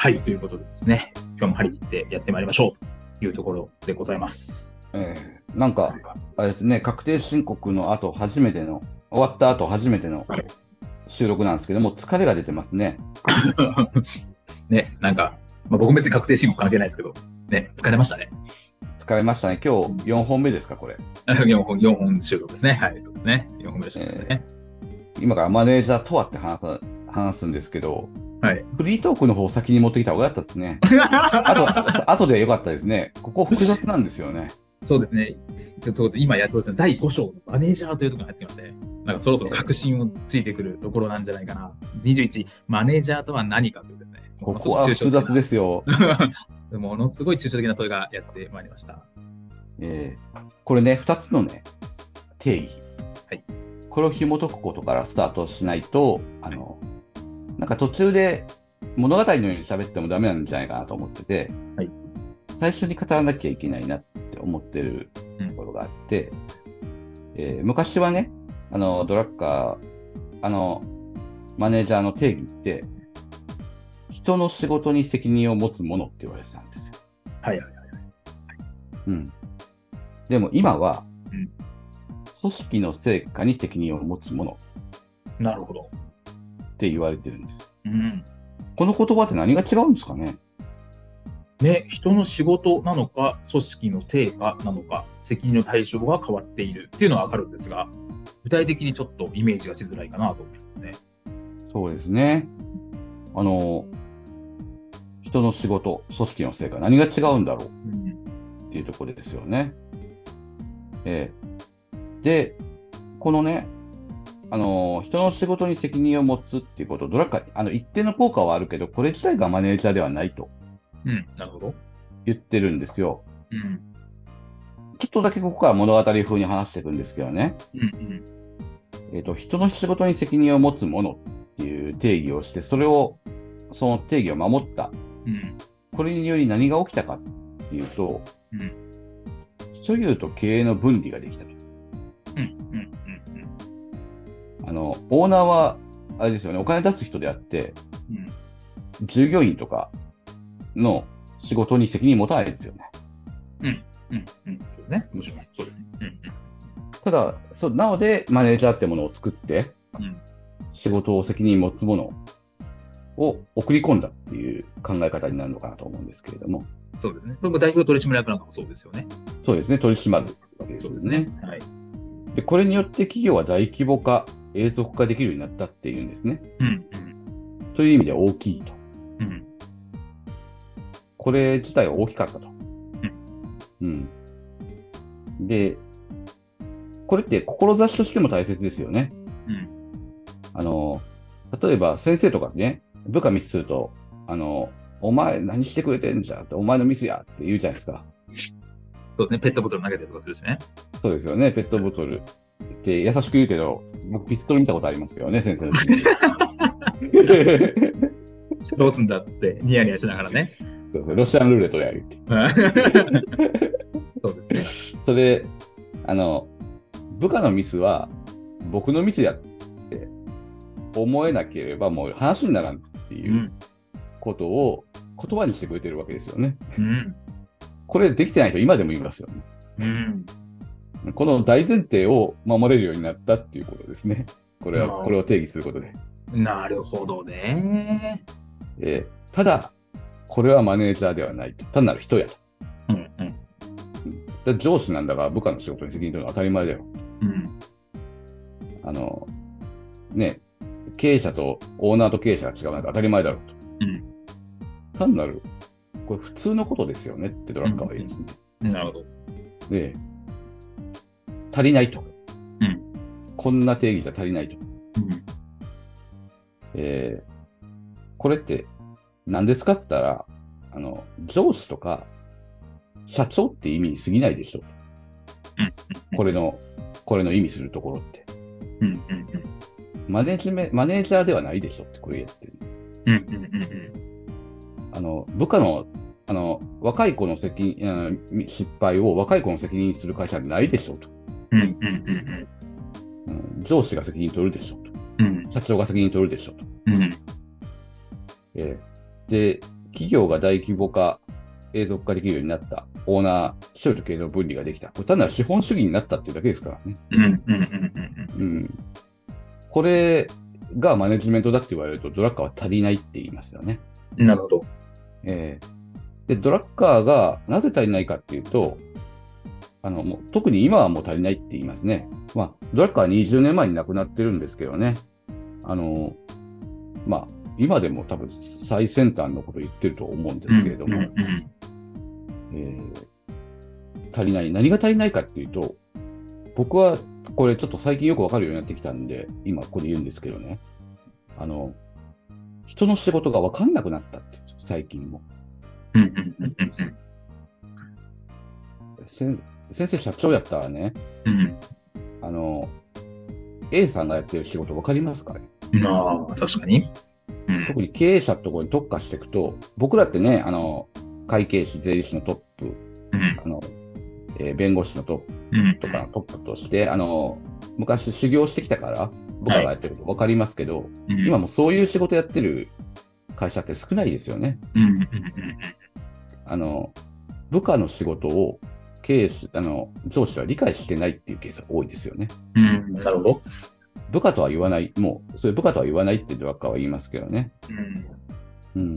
はい、ということでですね、今日も張り切ってやってまいりましょうというところでございます。えーなんか、あれですね、確定申告の後初めての、終わった後初めてのはい収録なんですけども、疲れが出てますね。ね、なんか、まあ、僕も別に確定申告関係ないですけど、ね、疲れましたね。疲れましたね。今日4本目ですか、これ。4本、4本収録ですね。はい、そうですね。4本目で収録ですね。今からマネージャーとはって話す話すんですけど、はい。フリートークの方を先に持ってきた方がよかったですね。あと、後でよかったですね。ここ複雑なんですよね。そうですね。ちょっと今やっとですね、第5章のマネージャーというところが入ってきまして、なんかそろそろ確信をついてくるところなんじゃないかな。21、マネージャーとは何かというですね。ここは複雑ですよ。す。ものすごい抽象的な問いがやってまいりました。えーこれね、2つのね、定義。はいこれを紐解くことからスタートしないと、あの、なんか途中で物語のように喋ってもダメなんじゃないかなと思ってて、はい最初に語らなきゃいけないなって思ってるところがあって、えー昔はね、あの、ドラッカー、あの、マネージャーの定義って、人の仕事に責任を持つものって言われてたんですよ。はいはいはい。うん。でも今は、うん組織の成果に責任を持つものなるほど。って言われてるんです。うん。この言葉って何が違うんですかね？ね、人の仕事なのか、組織の成果なのか、責任の対象が変わっているっていうのはわかるんですが、具体的にちょっとイメージがしづらいかなと思いますね。そうですね。あの、人の仕事、組織の成果、何が違うんだろう？うん。っていうところですよね。ええで、このね、あの、人の仕事に責任を持つっていうこと、どれか、あの、一定の効果はあるけど、これ自体がマネージャーではないとうん。なるほど。言ってるんですよ。うん。ちょっとだけここから物語風に話していくんですけどね。うんうん。えっ、と、人の仕事に責任を持つものっていう定義をして、それを、その定義を守った。うん。これにより何が起きたかっていうと、うん。所有と経営の分離ができたと。うん。うん。あの、オーナーは、あれですよね、お金出す人であって、うん。従業員とかの仕事に責任持たないですよね。うん。うん。うん。そうですね。もちろん。そうですね。うん。ただ、そうなので、マネージャーってものを作って、うん。仕事を責任持つものを送り込んだっていう考え方になるのかなと思うんですけれども、そうですね。僕、代表取締役なんかもそうですよね。そうですね、取り締まるわけですよそうですね。はい。で、これによって企業は大規模化、永続化できるようになったっていうんですね。うん。という意味で大きいと。うん。うん。これ自体は大きかったと。うん。で、これって志としても大切ですよね。うん。あの、例えば先生とかね、部下ミスすると、あの、お前何してくれてんじゃんって、お前のミスやって言うじゃないですか。そうですね。ペットボトル投げたりとかするしね。そうですよね、ペットボトルって優しく言うけど、僕ピストル見たことありますけどね、先生の。どうすんだっつって、ニヤニヤしながらね。そうロシアンルーレットやるって。そうですね。それ、あの、部下のミスは僕のミスやって思えなければもう話にならんっていううんことを言葉にしてくれてるわけですよね。うん。これできてない人今でもいますよね。うん。この大前提を守れるようになったっていうことですね。これは、これを定義することで。なるほどね。えーただ、これはマネージャーではないと。単なる人やと。うんうん。上司なんだから部下の仕事に責任取るのは当たり前だよ。うん。あの、ね、経営者とオーナーと経営者が違うなんて当たり前だろうと。うん単なる、これ普通のことですよねってドラッカーは言うんですね。なるほど。で、足りないと。うんこんな定義じゃ足りないと。うんえーこれって何ですかって言ったら、あの、上司とか社長って意味に過ぎないでしょ。これの、これの意味するところって。うんうんマネジメマネージャーではないでしょってこれやってる。うんうんうんうんあの、部下の、あの、若い子の責任、失敗を若い子の責任にする会社はないでしょと。うんうんうんうん上司が責任取るでしょと。うん社長が責任取るでしょと。うんえーで、企業が大規模化、永続化できるようになった。オーナー、視聴と経営の分離ができた。これ単なる資本主義になったっていうだけですからね。うんうんうんうんうん。これがマネジメントだって言われると、ドラッカーは足りないって言いますよね。うんなるほど。えーで、ドラッカーがなぜ足りないかっていうと、あの、もう特に今はもう足りないって言いますね。まあ、ドラッカーは20年前に亡くなってるんですけどね。あの、まあ、今でも多分最先端のこと言ってると思うんですけれども、うんうんえー足りない。何が足りないかっていうと、僕はこれちょっと最近よくわかるようになってきたんで、今ここで言うんですけどね。あの、人の仕事がわかんなくなったって最近も。先生社長やったらね、うんあの、A さんがやってる仕事わかりますかね？うんまあ、確かに。うん。特に経営者のところに特化していくと、僕らってね、あの、会計士、税理士のトップ、うん。あの、えー弁護士のトップうん。とかのトップとして、あの、昔修行してきたから、僕らがやってること分かりますけど、うん。今もそういう仕事やってる会社って少ないですよね。うんうんうんあの、部下の仕事を経営し、あの、上司は理解してないっていうケースが多いですよね。うんうんなるほど。部下とは言わない、もう、それ部下とは言わないってドラッカーは言いますけどね。うんうん。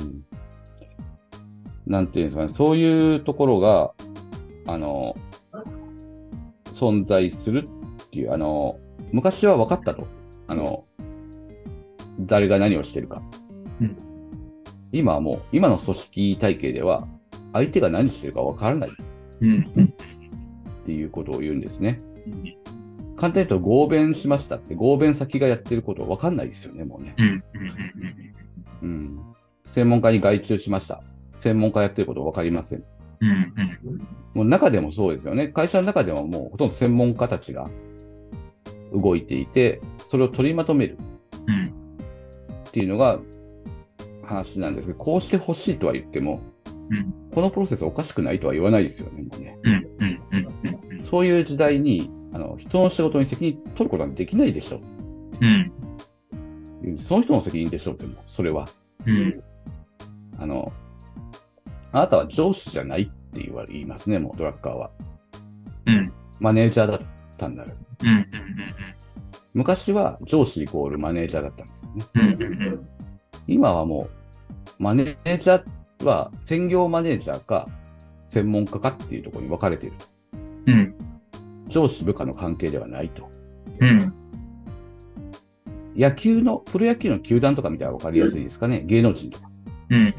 なんていうんですかね、そういうところが、あの、存在するっていう、あの、昔は分かったと。あの、誰が何をしてるか。うん今はもう、今の組織体系では、相手が何してるか分からないっうんていうことを言うんですね。簡単に言うと、合弁しましたって、合弁先がやってること分かんないですよね、もうね。うん。専門家に外注しました。専門家やってること分かりません。もう中でもそうですよね。会社の中でももうほとんど専門家たちが動いていて、それを取りまとめるうんっていうのが話なんですけど、こうしてほしいとは言っても、うんこのプロセスおかしくないとは言わないですよね、もうね。そういう時代に、あの人の仕事に責任取ることはできないでしょうんう。その人の責任でしょうっても、それは。うんあの、あなたは上司じゃないって言わ言いますね、もうドラッカーは。うんマネージャーだったんだよ。うんうん昔は上司イコールマネージャーだったんですよね。今はもう、マネージャーは専業マネージャーか専門家かっていうところに分かれている。うん上司部下の関係ではないと。うん野球の、プロ野球の球団とか見たら分かりやすいですかね。芸能人とか。うんうんうん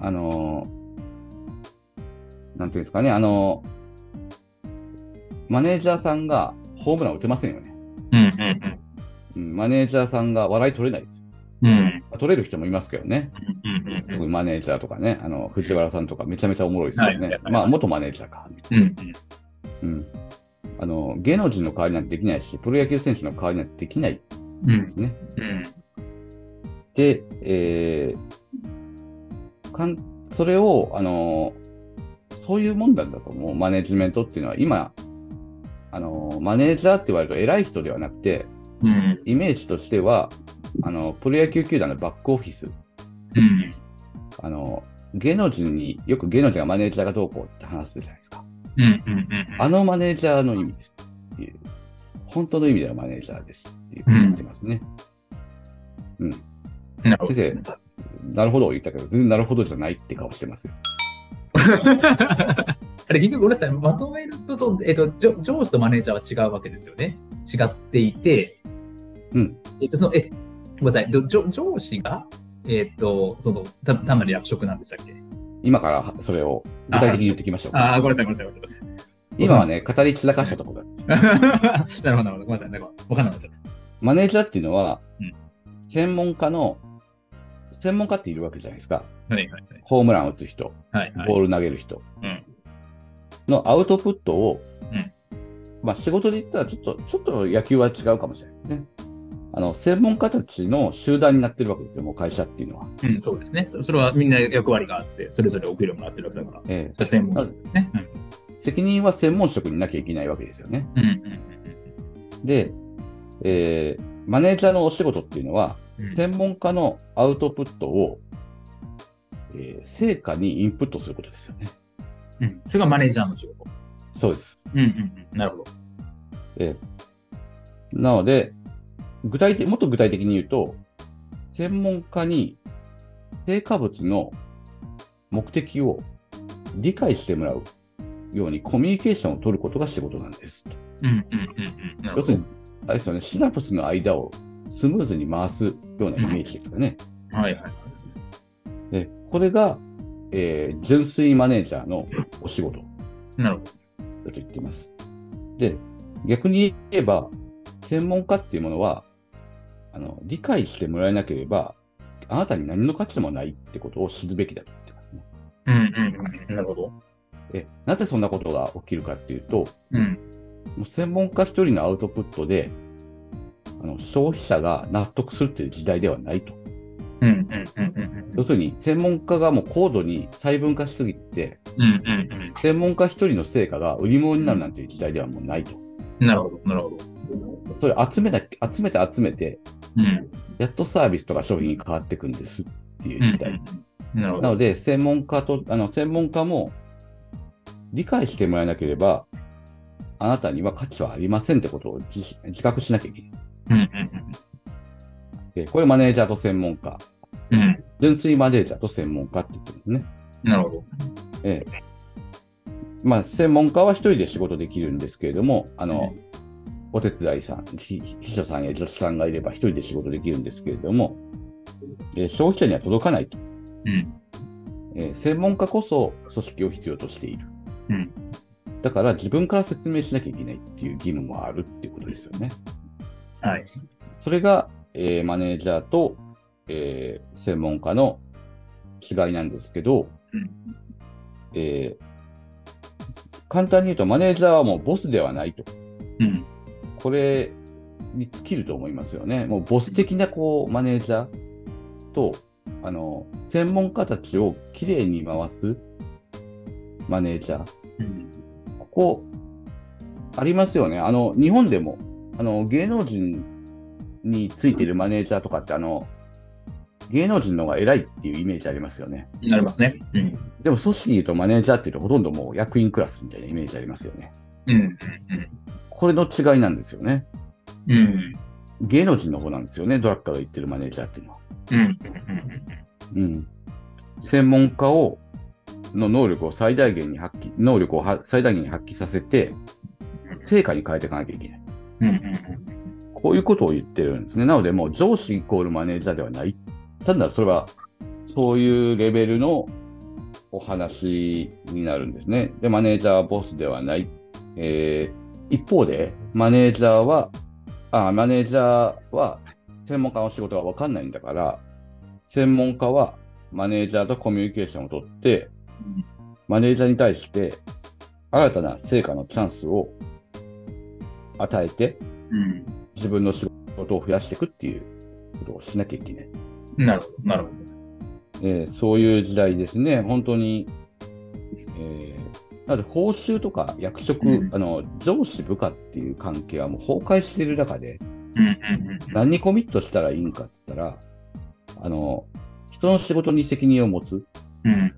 あのーなんていうんですかね、あのーマネージャーさんがホームラン打てませんよね。うんうんうん、マネージャーさんが笑い取れないですよ。うんまあ取れる人もいますけどね。うんうん特にマネージャーとかね、あの、藤原さんとかめちゃめちゃおもろいですよねまあ、元マネージャーか。うんうん。あの、芸能人の代わりなんてできないし、プロ野球選手の代わりなんてできないうんですね。うんで、えーかん、それを、あの、そういうもんなんだと思う。マネジメントっていうのは、今、あの、マネージャーって言われると偉い人ではなくて、うんイメージとしては、あの、プロ野球球団のバックオフィス、うんあの、芸能人に、よく芸能人がマネージャーがどうこうって話するじゃないですか。うんうんうんあのマネージャーの意味ですっていう、本当の意味でのマネージャーですっていうふうに言ってますね。なるほど先生、なるほど言ったけど、全然なるほどじゃないって顔してますよ。あれ、結局ごめんなさい、まとめると、えっと、上上司とマネージャーは違うわけですよね。違っていて、うん。えっと、その、え、ごめんなさい、ど上上司が、えっと、その、た単なる役職なんでしたっけ？今からそれを具体的に言ってきましょうか。ああ、ごめんなさい、ごめんなさい、ごめんなさい。今はね、語り散らかしたところだ。なるほど、なるほど。ごめんなさい。なんか、わかんなくなっちゃっマネージャーっていうのはうん、専門家の、専門家っているわけじゃないですか。た。はいはいホームラン打つ人、はい。はいボール投げる人うんのアウトプットを、うんまあ仕事で言ったらちょっと、ちょっと野球は違うかもしれないですね。あの、専門家たちの集団になってるわけですよ、もう会社っていうのは。うん、そうですね。そそれはみんな役割があって、それぞれお給料もらってるわけだから。ええ専門職ですね。責任は専門職になきゃいけないわけですよね。うん。うんうんで、えーマネージャーのお仕事っていうのは、うんうん。専門家のアウトプットを、えー成果にインプットすることですよね。うん。それがマネージャーの仕事。そうです。うんうんうん。なるほど。えーなので、具体的、もっと具体的に言うと、専門家に成果物の目的を理解してもらうようにコミュニケーションを取ることが仕事なんです。要するに、あれですよね、シナプスの間をスムーズに回すようなイメージですかね。はいはい。でこれが、えー純粋マネージャーのお仕事だなるほど。と言っています。で、逆に言えば、専門家っていうものは、あの、理解してもらえなければ、あなたに何の価値もないってことを知るべきだと言ってますね。うんうんうん。なるほど。え、なぜそんなことが起きるかっていうと、うん。もう専門家一人のアウトプットで、あの消費者が納得するっていう時代ではないと。うんうんうんうん要するに、専門家がもう高度に細分化しすぎて、うん。うんうん専門家一人の成果が売り物になるなんていう時代ではもうないと。うん。なるほど。なるほど。それ集めた、集めて集めて、うん。やっとサービスとか商品に変わっていくんですっていう時代。な。なので、専門家と、あの、専門家も理解してもらえなければ、あなたには価値はありませんってことを自自覚しなきゃいけない。うんうんでこれマネージャーと専門家。うん。うん。純粋マネージャーと専門家って言ってるんですね。なるほど。ええ。まあ、専門家は一人で仕事できるんですけれども、あの、お手伝いさん、ひ秘書さんや助手さんがいれば一人で仕事できるんですけれども、えー消費者には届かないと。うん。えー専門家こそ組織を必要としている。うん。だから自分から説明しなきゃいけないっていう義務もあるっていうことですよね。はい。それが、えーマネージャーと、えー専門家の違いなんですけど、うんえー簡単に言うとマネージャーはもうボスではないと。うん。これに尽きると思いますよね。もうボス的なこうマネージャーと、あの、専門家たちをきれいに回すマネージャー。うん。ここ、ありますよね。あの、日本でも、あの、芸能人についているマネージャーとかって、あの、芸能人の方が偉いっていうイメージありますよね。なりますね。うん。でも組織に言うとマネージャーっていうとほとんどもう役員クラスみたいなイメージありますよね。うん。これの違いなんですよね。うん。うん。芸能人の方なんですよね。ドラッカーが言ってるマネージャーっていうのは。うん。うん。専門家を、の能力を最大限に発揮、能力をは最大限に発揮させて、成果に変えていかなきゃいけない。うん。うん。こういうことを言ってるんですね。なので、もう上司イコールマネージャーではない。ただ、それは、そういうレベルのお話になるんですね。で、マネージャーはボスではない。えー一方で、マネージャーは、あ、マネージャーは専門家の仕事がわかんないんだから、専門家はマネージャーとコミュニケーションをとって、マネージャーに対して新たな成果のチャンスを与えて、うん。自分の仕事を増やしていくっていうことをしなきゃいけない。なるほど。なるほど。えーそういう時代ですね。本当に、えーなので報酬とか役職、うんあの、上司部下っていう関係はもう崩壊している中で。何にコミットしたらいいんかって言ったら、あの、人の仕事に責任を持つ、うん。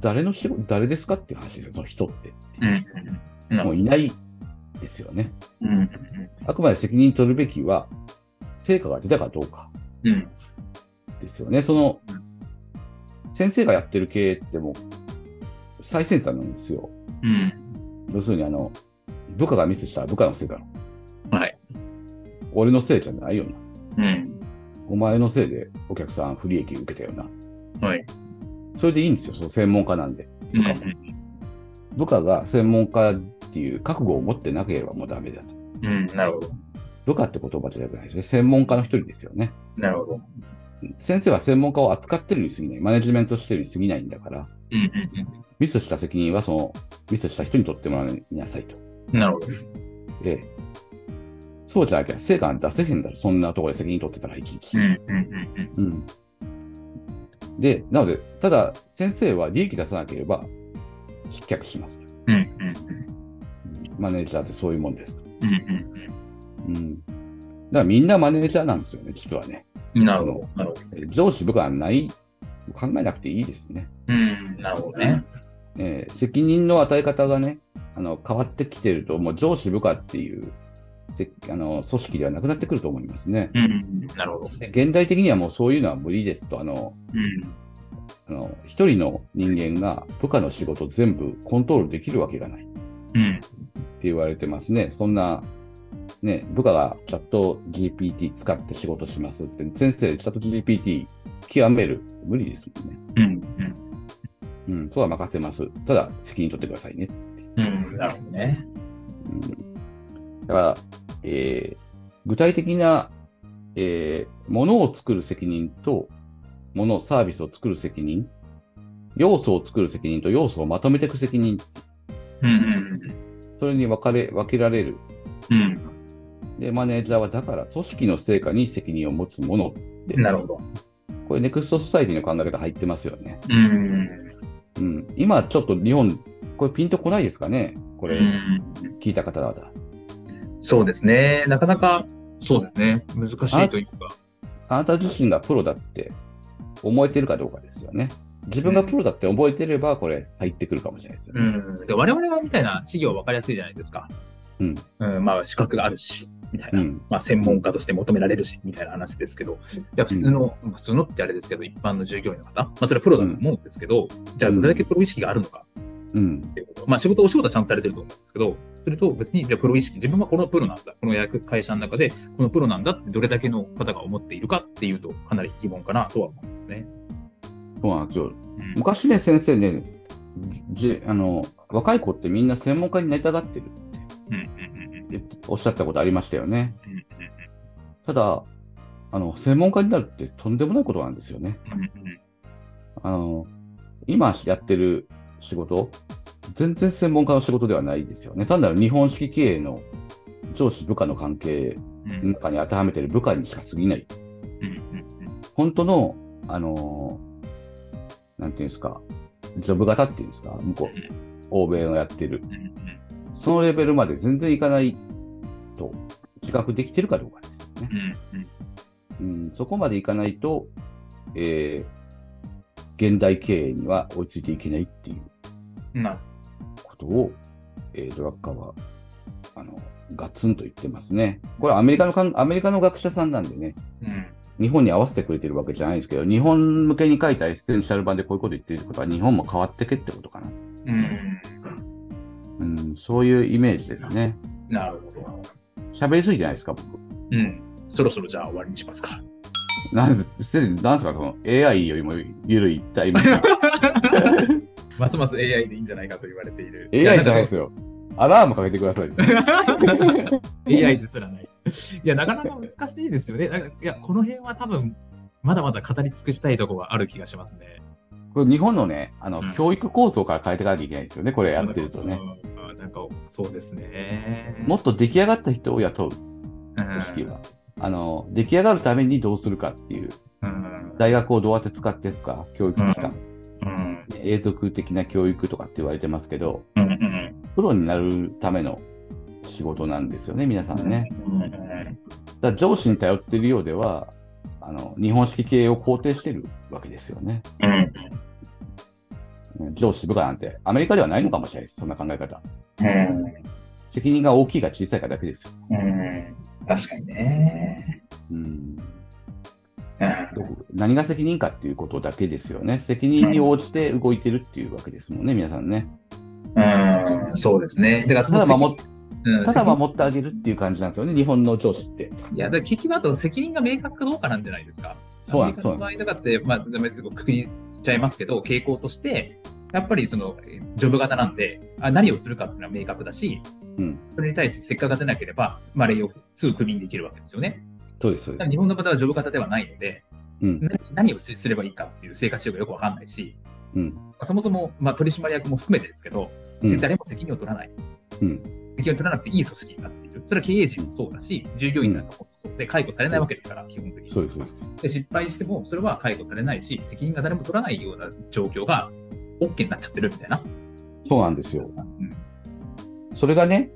誰の仕事、誰ですかっていう話ですよ、その人って。うん。もういないですよね。うん。あくまで責任取るべきは、成果が出たかどうか。うん。ですよね。その、先生がやってる経営ってもう、最先端なんですよ。うん。要するに、あの、部下がミスしたら部下のせいだろ。はい。俺のせいじゃないよな。うん。お前のせいでお客さん不利益受けたよな。はい。それでいいんですよ、その専門家なんで。うん。部下が専門家っていう覚悟を持ってなければもうダメだと。うん。なるほど。部下って言葉じゃなくないですね。専門家の一人ですよね。なるほど。先生は専門家を扱ってるに過ぎない。マネジメントしてるに過ぎないんだから。ミスした責任はその、ミスした人に取ってもらいなさいと。うん。なるほど。で、そうじゃなきゃ成果出せへんだろ。そんなところで責任取ってたらいちいち。で、なので、ただ、先生は利益出さなければ、失脚します。うん。うん。マネージャーってそういうもんです。うん。うん。だからみんなマネージャーなんですよね、実はね。うん。なるほど。上司部下はない、考えなくていいですね。うん。なるほどね。えー責任の与え方がね、あの変わってきてると、もう上司部下っていうせあの組織ではなくなってくると思いますね。うん。なるほど。で現代的にはもうそういうのは無理ですと、あのうん。あの一人の人間が部下の仕事全部コントロールできるわけがないってうん。言われてますね。そんな、ね、部下がチャット GPT 使って仕事しますって、先生、チャット GPT 極める。無理ですもんね。うん。うん、そうは任せます。ただ、責任取ってくださいね。うん。うん。なるほどね。うん、だから、えー具体的な、えーものを作る責任と、もの、サービスを作る責任、要素を作る責任と要素をまとめていく責任、うん。それに分かれ、分けられる。うん。で、マネージャーはだから組織の成果に責任を持つもの。うん。なるほど。これネクストソサエティの考え方入ってますよね。うん。うん。今ちょっと日本、これピンとこないですかね？これ、うん。聞いた方々。そうですね。なかなか、そうですね。難しいというか。あなた自身がプロだって思えてるかどうかですよね。自分がプロだって思えてれば、これ入ってくるかもしれないですよね。うん。で我々はみたいな事業分かりやすいじゃないですか。うん。うん。まあ、資格があるし、みたいな。うん。まあ、専門家として求められるし、みたいな話ですけど、いや、普通の、普通のってあれですけど、一般の従業員の方、まあ、それはプロだと思うんですけど、じゃあ、どれだけプロ意識があるのかうん。っていうこと。まあ、仕事、お仕事はちゃんとされてると思うんですけど、それと別に、じゃあプロ意識、自分はこのプロなんだ、この役会社の中で、このプロなんだってどれだけの方が思っているかっていうと、かなり疑問かなとは思いますね。そうなんですよ。うん昔ね、先生ね、じあの、若い子ってみんな専門家になりたがってるうんうんうんうんっておっしゃったことありましたよね。ただ、あの、専門家になるってとんでもないことなんですよね。あの、今やってる仕事、全然専門家の仕事ではないですよね。単なる日本式経営の上司部下の関係の中に当てはめてる部下にしか過ぎない。本当の、あのーなんていうんですか、ジョブ型っていうんですか、向こう、欧米のやってる。そのレベルまで全然いかないと自覚できてるかどうかですよね。うんうんうん、そこまでいかないと、えー現代経営には追いついていけないっていうことを、えードラッカーは、あの、ガツンと言ってますね。これアメリカのかん、アメリカの学者さんなんでね、うん日本に合わせてくれてるわけじゃないですけど、日本向けに書いたエッセンシャル版でこういうこと言ってるってことは、日本も変わってけってことかな。うんうん、そういうイメージですね。なるほど。喋りすぎじゃないですか、僕。うん。そろそろじゃあ終わりにしますか。なんですなんですか、その AI よりも緩いタイミング。ますます AI でいいんじゃないかと言われている。AI じゃないですよ。アラームかけてください。AI ですらない。いや、なかなか難しいですよね。いや、この辺は多分、まだまだ語り尽くしたいところがある気がしますね。これ日本のね、あの、うん教育構造から変えていかなきゃいけないですよね、これやってるとね。うん。なんか、そうですね。もっと出来上がった人を雇ううん組織は。あの、出来上がるためにどうするかっていう、うん。大学をどうやって使っていくか、教育機関、うん。永続的な教育とかって言われてますけど。プロになるための仕事なんですよね、皆さんね。うん。だから上司に頼っているようでは、あの、日本式経営を肯定してるわけですよね。上司部下なんて、アメリカではないのかもしれないです、そんな考え方。うん。責任が大きいか小さいかだけですよ。うん。確かにね。うん、何が責任かっていうことだけですよね。責任に応じて動いてるっていうわけですもんね、皆さんね。うん、そうですね。だからそのただ守っうんただ守ってあげるっていう感じなんですよね、日本の上司って。いや、だから結局あと責任が明確かどうかなんじゃないですか。そうなんですの場合とかって、まあ、別にくくりしちゃいますけど、傾向として、やっぱりその、えージョブ型なんで、あ何をするかっていうのは明確だし、うんそれに対して結果が出なければ、まあ、レイオフ、すぐクビにできるわけですよね。そうです、そうです。ただ日本の方はジョブ型ではないので、うん、何何をすすればいいかっていう生活習がよくわかんないし、うん、まあそもそも、まあ、取締役も含めてですけど、うん誰も責任を取らない。うん責任を取らなくていい組織になっている。それは経営陣もそうだし、従業員なんかもで、解雇されないわけですから、基本的に。そうです、で失敗しても、それは解雇されないし、責任が誰も取らないような状況が OK になっちゃってるみたいな。そうなんですよ。うんそれがね、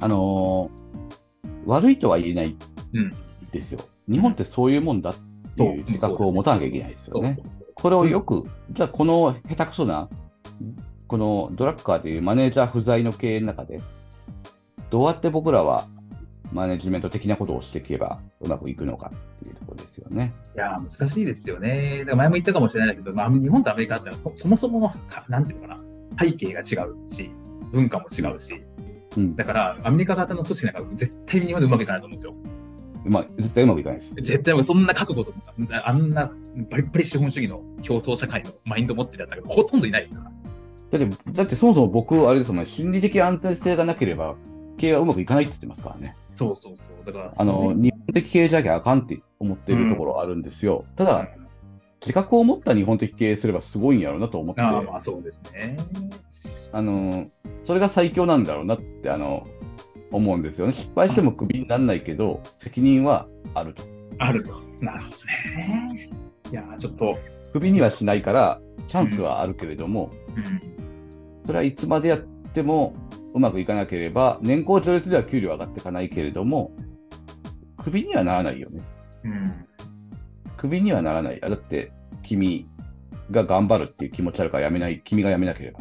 あのー悪いとは言えないうんですよ。日本ってそういうもんだっていう自覚を持たなきゃいけないですよね。これをよく、じゃあこの下手くそな、このドラッカーというマネージャー不在の経営の中で、どうやって僕らはマネジメント的なことをしていけばうまくいくのかっていうところですよね。いやー、難しいですよね。だから前も言ったかもしれないけど、まあ、日本とアメリカってのはそそもそもの、かなんていうのかな、背景が違うし、文化も違うし、うん。だからアメリカ型の組織なんか絶対に日本でうまくいかないと思うんですよ。まあ、絶対うまくいかないです。絶対そんな覚悟とか、あんなバリッバリ資本主義の競争社会のマインド持ってるやつがほとんどいないですから。だって、だってそもそも僕、あれですもんね、心理的安全性がなければ、経営はうまくいかないって言ってますからね。そうそうそう。だから、あの、日本的経営じゃなきゃあかんって思ってるところあるんですよ。ただ、自覚を持った日本的経営すればすごいんやろうなと思って、ああ、まあそうですね。あの、それが最強なんだろうなって、あの、思うんですよね。失敗してもクビにならないけど、責任はあると。あると。なるほどね。いやー、ちょっと、クビにはしないから、チャンスはあるけれども、うん、それはいつまでやってもうまくいかなければ、年功序列では給料上がっていかないけれども、クビにはならないよね。うん。クビにはならない。あだって、君が頑張るっていう気持ちあるからやめない、君がやめなければ。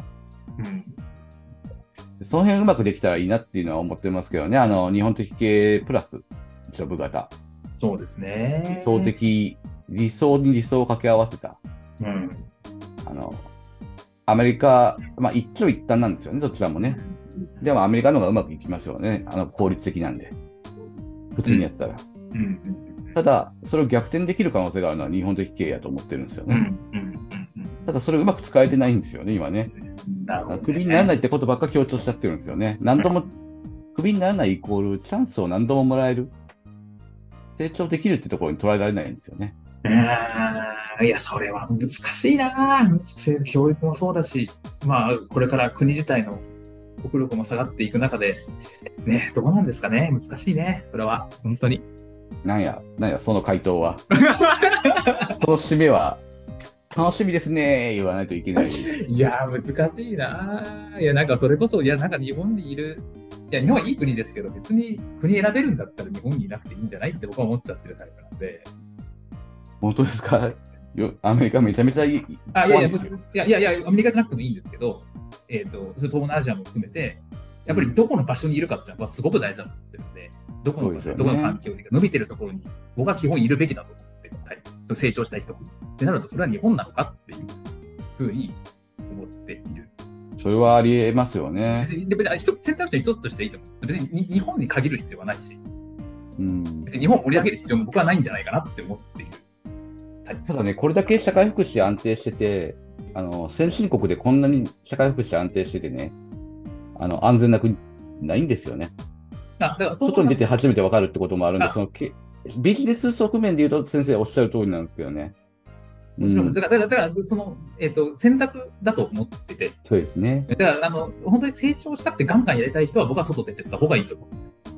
うん。その辺うまくできたらいいなっていうのは思ってますけどね。あの、日本的経営プラス、ジョブ型。そうですね理。想的、理想に理想を掛け合わせた。うん。あの、アメリカ、まあ一長一短なんですよね、どちらもね。でもアメリカの方がうまくいきますよね。あの、効率的なんで。普通にやったら。うん。ただ、それを逆転できる可能性があるのは日本的経営やと思ってるんですよね。ん。うん。ただ、それをうまく使えてないんですよね、今ね。ね。クビにならないってことばっか強調しちゃってるんですよね。何度も、クビにならないイコール、チャンスを何度ももらえる。成長できるってところに捉えられないんですよね。うーんいや、それは難しいな教育もそうだし、まあ、これから国自体の国力も下がっていく中で、ね、どうなんですかね難しいね。それは、本当に。なんや、なんや、その回答は。その締めは、楽しみですね言わないといけない。いや、難しいないや、なんかそれこそ、いや、なんか日本にいる、いや、日本はいい国ですけど、別に国選べるんだったら日本にいなくていいんじゃないって僕は思っちゃってるタイプなんで。本当ですか？よアメリカめちゃめちゃいい。あ、いやいや、いやいやアメリカじゃなくてもいいんですけど、えっ、と、それ東南アジアも含めて、やっぱりどこの場所にいるかっていうのはすごく大事だと思ってるので、どこの場所、ねどこの環境に伸びてるところに、僕は基本いるべきだと思ってるタイプ成長したい人ってなると、それは日本なのかっていうふうに思っている。それはありえますよね。別に、選択肢の一つとしていいと思う。別にに日本に限る必要はないし、うん。日本を盛り上げる必要も僕はないんじゃないかなって思っている。ただね、これだけ社会福祉安定してて、あの、先進国でこんなに社会福祉安定しててね、あの、安全な国ないんですよね。あだから外に出て初めて分かるってこともあるんで、あそのけビジネス側面で言うと先生おっしゃる通りなんですけどね。もちろん、うんだから、だからその、えっ、と、選択だと思ってて、そうですね。だから、あの、本当に成長したくてガンガンやりたい人は僕は外出てった方がいいと思う。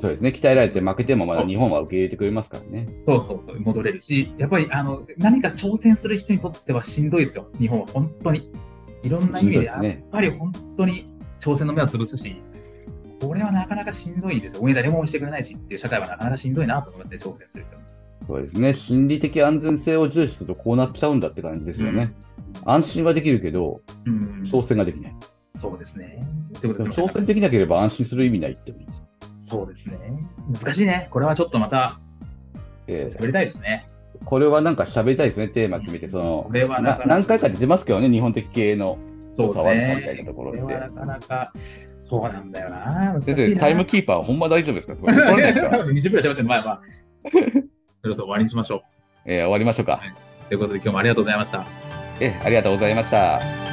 そうですね。鍛えられて負けてもまだ日本は受け入れてくれますからね。そうそうそう、戻れるし、やっぱり、あの、何か挑戦する人にとってはしんどいですよ。日本は本当に。いろんな意味で、やっぱり本当に挑戦の目を潰すし、これはなかなかしんどいですよ。応援誰も応援してくれないしっていう社会はなかなかしんどいなと思って挑戦する人も。そうですね。心理的安全性を重視するとこうなっちゃうんだって感じですよね。安心はできるけど、うん、挑戦ができない。そうですね。ということです挑戦できなければ安心する意味ないってもいいです。そうですね。難しいね。これはちょっとまたえー喋りたいですね。これはなんか喋りたいですね、テーマ決めて。そのこれはな何回か出てますけどね、日本的経営のそうです触るかみたいね。なところってこれ。はなかなか、そうなんだよな。先生、なタイムキーパー、ほんま大丈夫ですか？これ怒らないですか？20分喋ってる、まあまあ。そろそろ終わりにしましょえー終わりましょうか。う。ということで、今日もありがとうございました。えーありがとうございました。